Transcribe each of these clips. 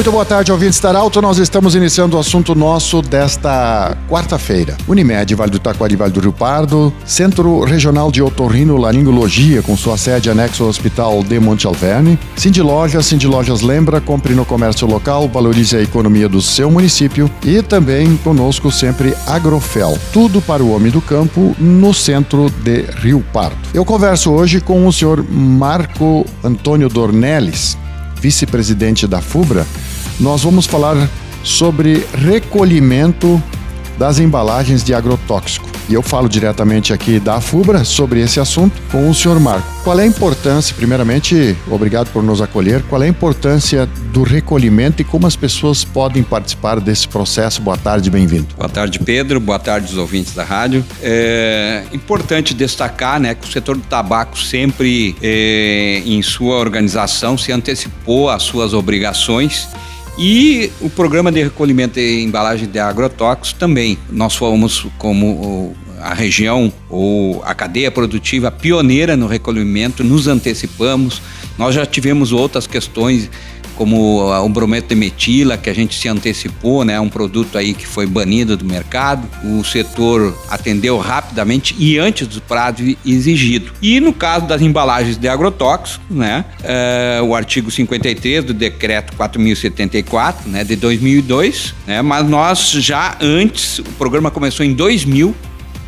Muito boa tarde, ouvintes da Arauto. Nós estamos iniciando o assunto nosso desta quarta-feira. Unimed, Vale do Taquari, Vale do Rio Pardo, Centro Regional de Otorrino Laringologia, com sua sede anexo ao Hospital de Monte Alverne, Cindy Lojas, Cindy Lojas lembra, compre no comércio local, valorize a economia do seu município e também conosco sempre Agrofel, tudo para o homem do campo no centro de Rio Pardo. Eu converso hoje com o senhor Marco Antônio Dornelles, vice-presidente da FUBRA, nós vamos falar sobre recolhimento das embalagens de agrotóxico. E eu falo diretamente aqui da FUBRA sobre esse assunto com o senhor Marco. Qual é a importância, primeiramente, obrigado por nos acolher, qual é a importância do recolhimento e como as pessoas podem participar desse processo? Boa tarde, bem-vindo. Boa tarde, Pedro. Boa tarde, os ouvintes da rádio. É importante destacar né, que o setor do tabaco sempre, é, em sua organização, se antecipou às suas obrigações e o programa de recolhimento de embalagem de agrotóxicos também. Nós fomos como a região ou a cadeia produtiva pioneira no recolhimento, nos antecipamos. Nós já tivemos outras questões como o brometo de metila, que a gente se antecipou, né? Um produto aí que foi banido do mercado. O setor atendeu rapidamente e antes do prazo exigido. E no caso das embalagens de agrotóxicos, né? É, o artigo 53 do decreto 4074, né? De 2002, né? Mas nós já antes, o programa começou em 2000,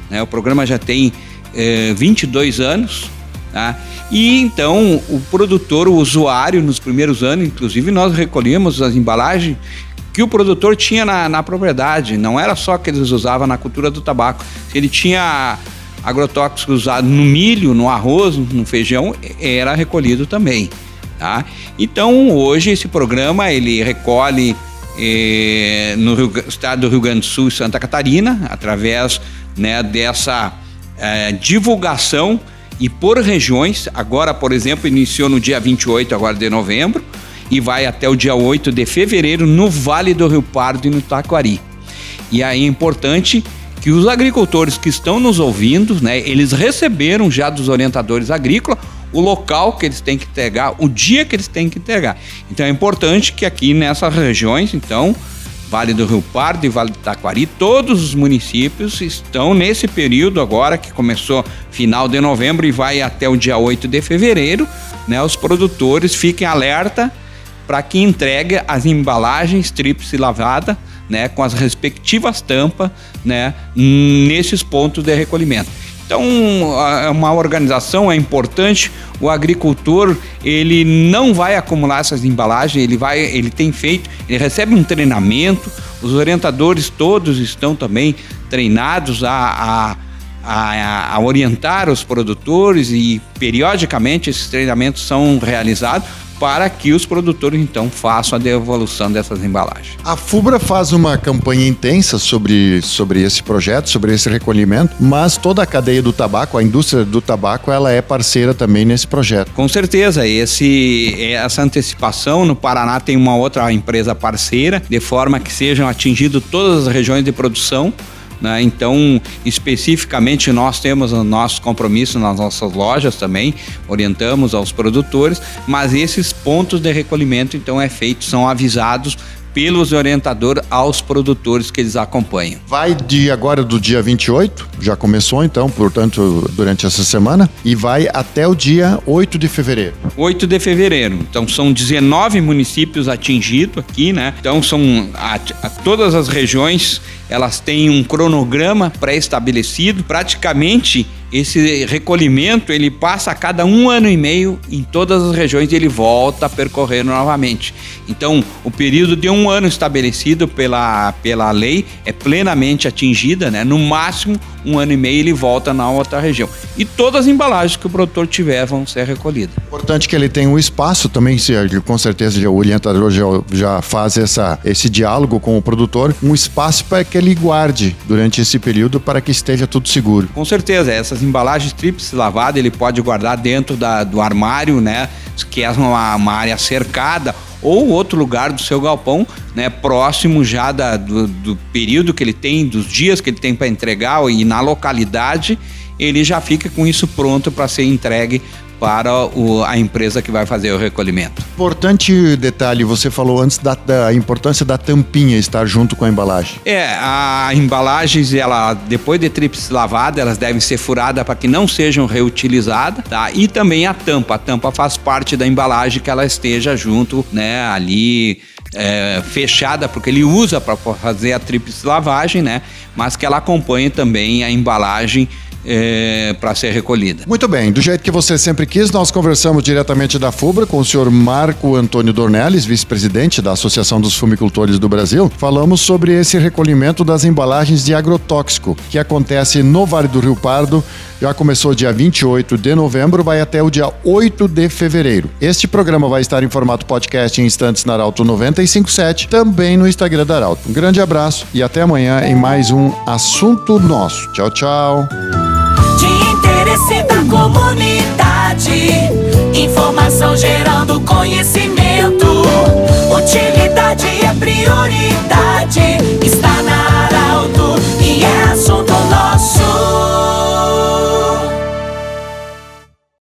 né? O programa já tem é, 22 anos, Tá? E então o produtor, o usuário, nos primeiros anos, inclusive nós recolhemos as embalagens que o produtor tinha na, na propriedade, não era só que eles usavam na cultura do tabaco. Se ele tinha agrotóxicos usados no milho, no arroz, no feijão, era recolhido também. Tá? Então hoje esse programa ele recolhe eh, no Rio, estado do Rio Grande do Sul e Santa Catarina, através né, dessa eh, divulgação e por regiões. Agora, por exemplo, iniciou no dia 28 agora de novembro e vai até o dia 8 de fevereiro no Vale do Rio Pardo e no Taquari. E aí é importante que os agricultores que estão nos ouvindo, né, eles receberam já dos orientadores agrícolas o local que eles têm que entregar, o dia que eles têm que entregar. Então é importante que aqui nessas regiões, então, Vale do Rio Pardo e Vale do Taquari, todos os municípios estão nesse período agora que começou final de novembro e vai até o dia 8 de fevereiro, né? Os produtores fiquem alerta para que entregue as embalagens tríplice lavada, né, com as respectivas tampas, né, nesses pontos de recolhimento. Então, uma organização é importante. O agricultor ele não vai acumular essas embalagens, ele vai, ele tem feito, ele recebe um treinamento. Os orientadores todos estão também treinados a, a, a, a orientar os produtores e periodicamente esses treinamentos são realizados para que os produtores então façam a devolução dessas embalagens. A FUBRA faz uma campanha intensa sobre, sobre esse projeto, sobre esse recolhimento, mas toda a cadeia do tabaco, a indústria do tabaco, ela é parceira também nesse projeto. Com certeza, esse, essa antecipação no Paraná tem uma outra empresa parceira, de forma que sejam atingidas todas as regiões de produção né? Então, especificamente, nós temos o nosso compromisso nas nossas lojas também, orientamos aos produtores, mas esses pontos de recolhimento, então, é feito, são avisados pelos orientadores aos produtores que eles acompanham. Vai de agora do dia 28, já começou então, portanto, durante essa semana, e vai até o dia 8 de fevereiro. 8 de fevereiro. Então são 19 municípios atingidos aqui, né? Então são a, a, todas as regiões, elas têm um cronograma pré-estabelecido, praticamente esse recolhimento ele passa a cada um ano e meio em todas as regiões e ele volta a percorrer novamente. Então, o período de um ano estabelecido pela, pela lei é plenamente atingida, né? No máximo, um ano e meio ele volta na outra região. E todas as embalagens que o produtor tiver vão ser recolhidas. Importante que ele tenha um espaço também, se, com certeza o orientador já, já faz essa, esse diálogo com o produtor, um espaço para que ele guarde durante esse período para que esteja tudo seguro. Com certeza, essas embalagens tríplice lavada ele pode guardar dentro da, do armário, né? Que é uma, uma área cercada ou outro lugar do seu galpão, né, próximo já da, do, do período que ele tem, dos dias que ele tem para entregar e na localidade, ele já fica com isso pronto para ser entregue para o, a empresa que vai fazer o recolhimento. Importante detalhe, você falou antes da, da, importância da tampinha estar junto com a embalagem. É, a embalagens, ela depois de trips lavada, elas devem ser furadas para que não sejam reutilizadas, tá? E também a tampa, a tampa faz parte da embalagem que ela esteja junto, né, ali é, fechada, porque ele usa para fazer a tríplice lavagem, né? Mas que ela acompanhe também a embalagem é, para ser recolhida. Muito bem, do jeito que você sempre quis, nós conversamos diretamente da FUBRA com o senhor Marco Antônio Dornelles, vice-presidente da Associação dos Fumicultores do Brasil. Falamos sobre esse recolhimento das embalagens de agrotóxico que acontece no Vale do Rio Pardo. Já começou dia 28 de novembro, vai até o dia 8 de fevereiro. Este programa vai estar em formato podcast em instantes na Arauto 957, também no Instagram da Arauto. Um grande abraço e até amanhã em mais um Assunto Nosso. Tchau, tchau interesse da comunidade. Informação gerando conhecimento. Utilidade é prioridade.